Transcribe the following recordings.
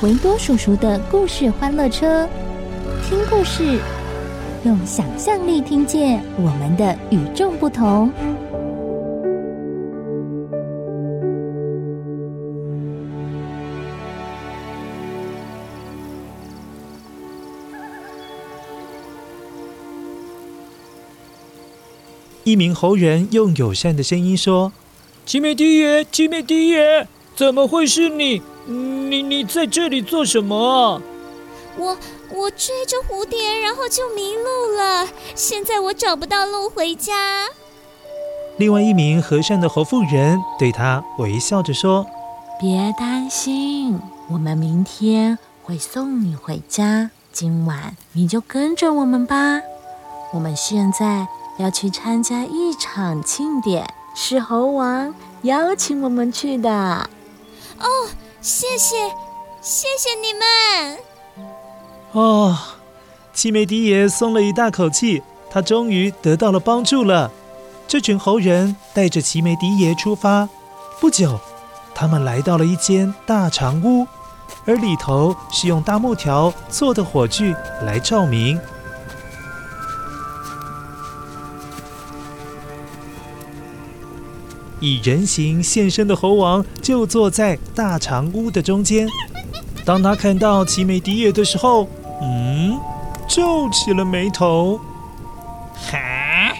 维多叔叔的故事欢乐车，听故事，用想象力听见我们的与众不同。一名猴人用友善的声音说：“奇美迪爷，奇美迪爷，怎么会是你？你你在这里做什么啊？”“我我追着蝴蝶，然后就迷路了。现在我找不到路回家。”另外一名和善的侯妇人对他微笑着说：“别担心，我们明天会送你回家。今晚你就跟着我们吧。我们现在。”要去参加一场庆典，是猴王邀请我们去的。哦，谢谢，谢谢你们。哦，奇美迪爷松了一大口气，他终于得到了帮助了。这群猴人带着奇梅迪爷出发。不久，他们来到了一间大长屋，而里头是用大木条做的火炬来照明。以人形现身的猴王就坐在大长屋的中间。当他看到奇美迪也的时候，嗯，皱起了眉头。哈，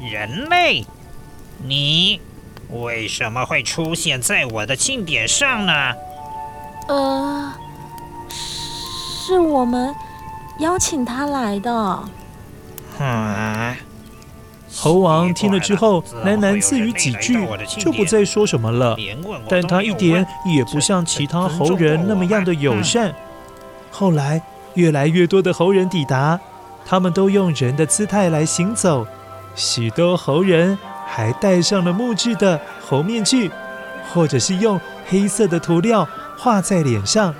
人类，你为什么会出现在我的庆典上呢？呃，是我们邀请他来的。嗯。猴王听了之后，喃喃自语几句，就不再说什么了。但他一点也不像其他猴人那么样的友善。后来，越来越多的猴人抵达，他们都用人的姿态来行走。许多猴人还戴上了木质的猴面具，或者是用黑色的涂料画在脸上。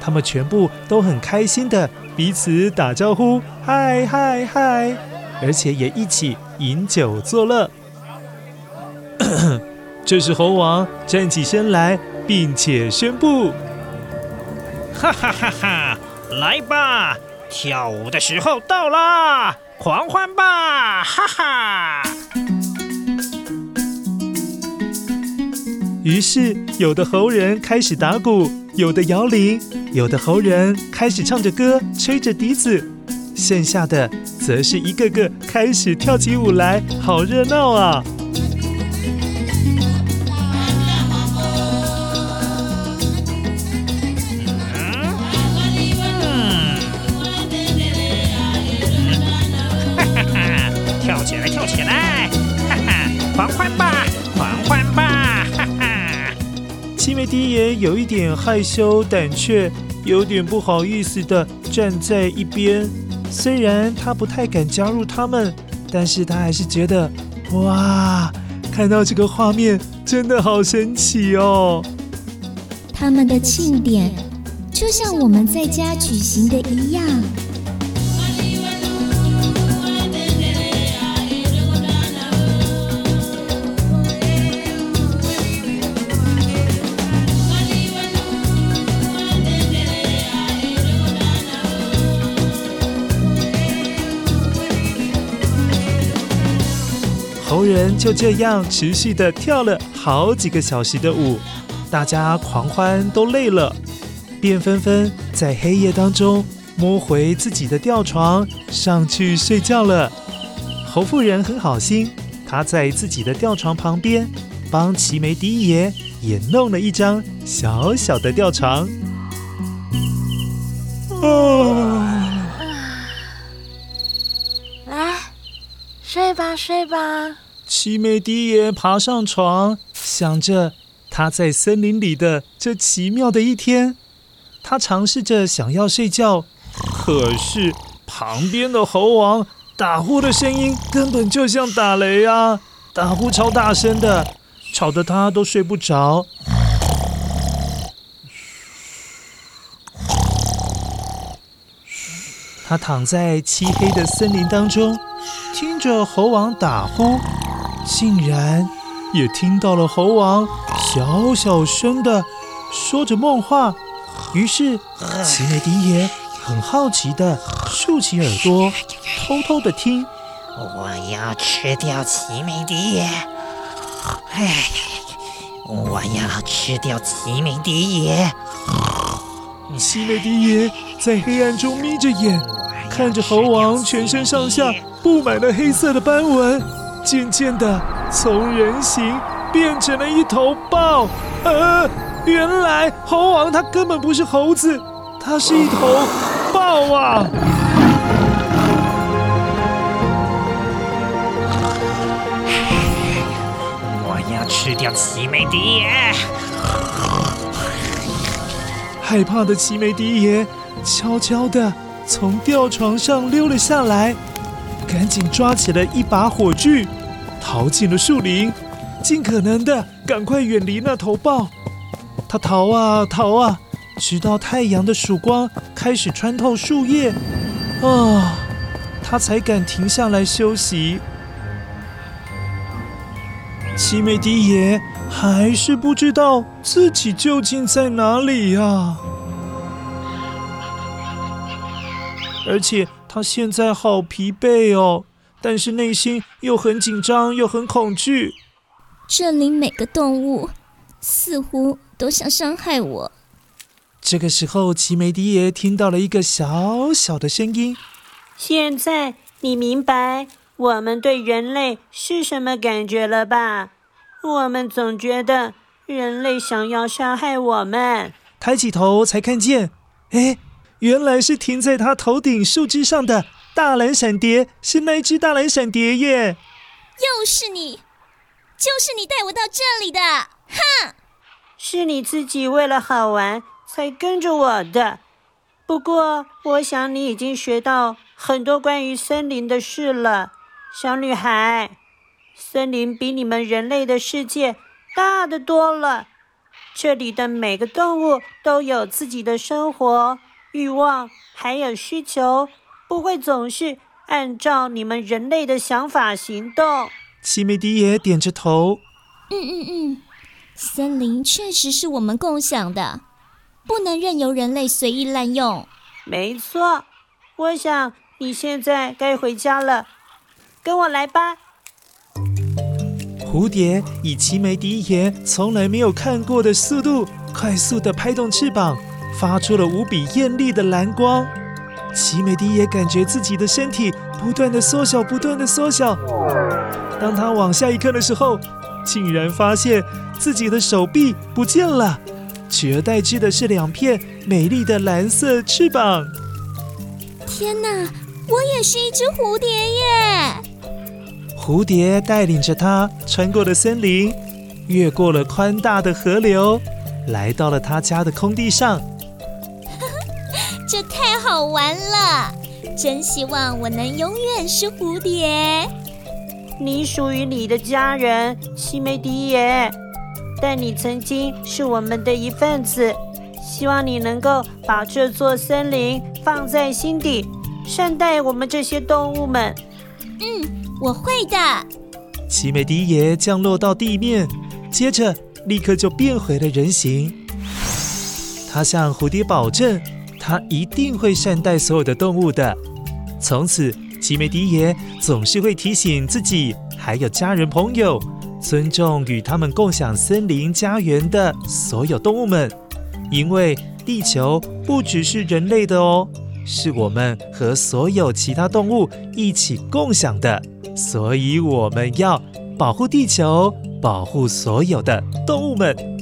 他们全部都很开心的彼此打招呼，嗨嗨嗨，而且也一起。饮酒作乐。这时，猴王站起身来，并且宣布：“哈哈哈哈！来吧，跳舞的时候到啦，狂欢吧！哈哈！”于是，有的猴人开始打鼓，有的摇铃，有的猴人开始唱着歌，吹着笛子。剩下的则是一个个开始跳起舞来，好热闹啊！嗯，哈哈哈！跳起来，跳起来，哈哈！狂欢吧，狂欢吧，哈哈！奇美迪爷有一点害羞胆怯，有点不好意思的站在一边。虽然他不太敢加入他们，但是他还是觉得，哇，看到这个画面真的好神奇哦！他们的庆典就像我们在家举行的一样。猴人就这样持续的跳了好几个小时的舞，大家狂欢都累了，便纷纷在黑夜当中摸回自己的吊床，上去睡觉了。侯妇人很好心，她在自己的吊床旁边帮齐梅迪爷也弄了一张小小的吊床。哦，睡吧，睡吧。齐眉迪爷爬上床，想着。他在森林里的这奇妙的一天，他尝试着想要睡觉，可是旁边的猴王打呼的声音根本就像打雷啊！打呼超大声的，吵得他都睡不着。他躺在漆黑的森林当中，听着猴王打呼，竟然也听到了猴王。小小声的说着梦话，于是齐眉迪爷很好奇的竖起耳朵，偷偷的听。我要吃掉齐眉迪爷！哎，我要吃掉齐眉迪爷！齐眉迪爷在黑暗中眯着眼，看着猴王全身上下布满了黑色的斑纹，渐渐的从人形。变成了一头豹，呃，原来猴王他根本不是猴子，他是一头豹啊！我要吃掉奇美迪耶！害怕的奇美迪爷悄悄地从吊床上溜了下来，赶紧抓起了一把火炬，逃进了树林。尽可能的赶快远离那头豹，他逃啊逃啊，直到太阳的曙光开始穿透树叶，啊，他才敢停下来休息。齐眉迪爷还是不知道自己究竟在哪里呀，而且他现在好疲惫哦，但是内心又很紧张又很恐惧。这里每个动物似乎都想伤害我。这个时候，奇美迪耶听到了一个小小的声音。现在你明白我们对人类是什么感觉了吧？我们总觉得人类想要杀害我们。抬起头才看见，哎，原来是停在他头顶树枝上的大蓝闪蝶，是那只大蓝闪蝶耶！又是你！就是你带我到这里的，哼！是你自己为了好玩才跟着我的。不过，我想你已经学到很多关于森林的事了，小女孩。森林比你们人类的世界大得多了，这里的每个动物都有自己的生活、欲望，还有需求，不会总是按照你们人类的想法行动。奇美迪也点着头，嗯嗯嗯，森林确实是我们共享的，不能任由人类随意滥用。没错，我想你现在该回家了，跟我来吧。蝴蝶以奇美迪爷从来没有看过的速度，快速的拍动翅膀，发出了无比艳丽的蓝光。奇美迪也感觉自己的身体不断的缩小，不断的缩小。当他往下一看的时候，竟然发现自己的手臂不见了，取而代之的是两片美丽的蓝色翅膀。天哪，我也是一只蝴蝶耶！蝴蝶带领着他穿过了森林，越过了宽大的河流，来到了他家的空地上。这太好玩了！真希望我能永远是蝴蝶。你属于你的家人，西梅迪爷，但你曾经是我们的一份子。希望你能够把这座森林放在心底，善待我们这些动物们。嗯，我会的。齐眉迪爷降落到地面，接着立刻就变回了人形。他向蝴蝶保证，他一定会善待所有的动物的。从此。奇美迪爷总是会提醒自己，还有家人朋友，尊重与他们共享森林家园的所有动物们，因为地球不只是人类的哦，是我们和所有其他动物一起共享的，所以我们要保护地球，保护所有的动物们。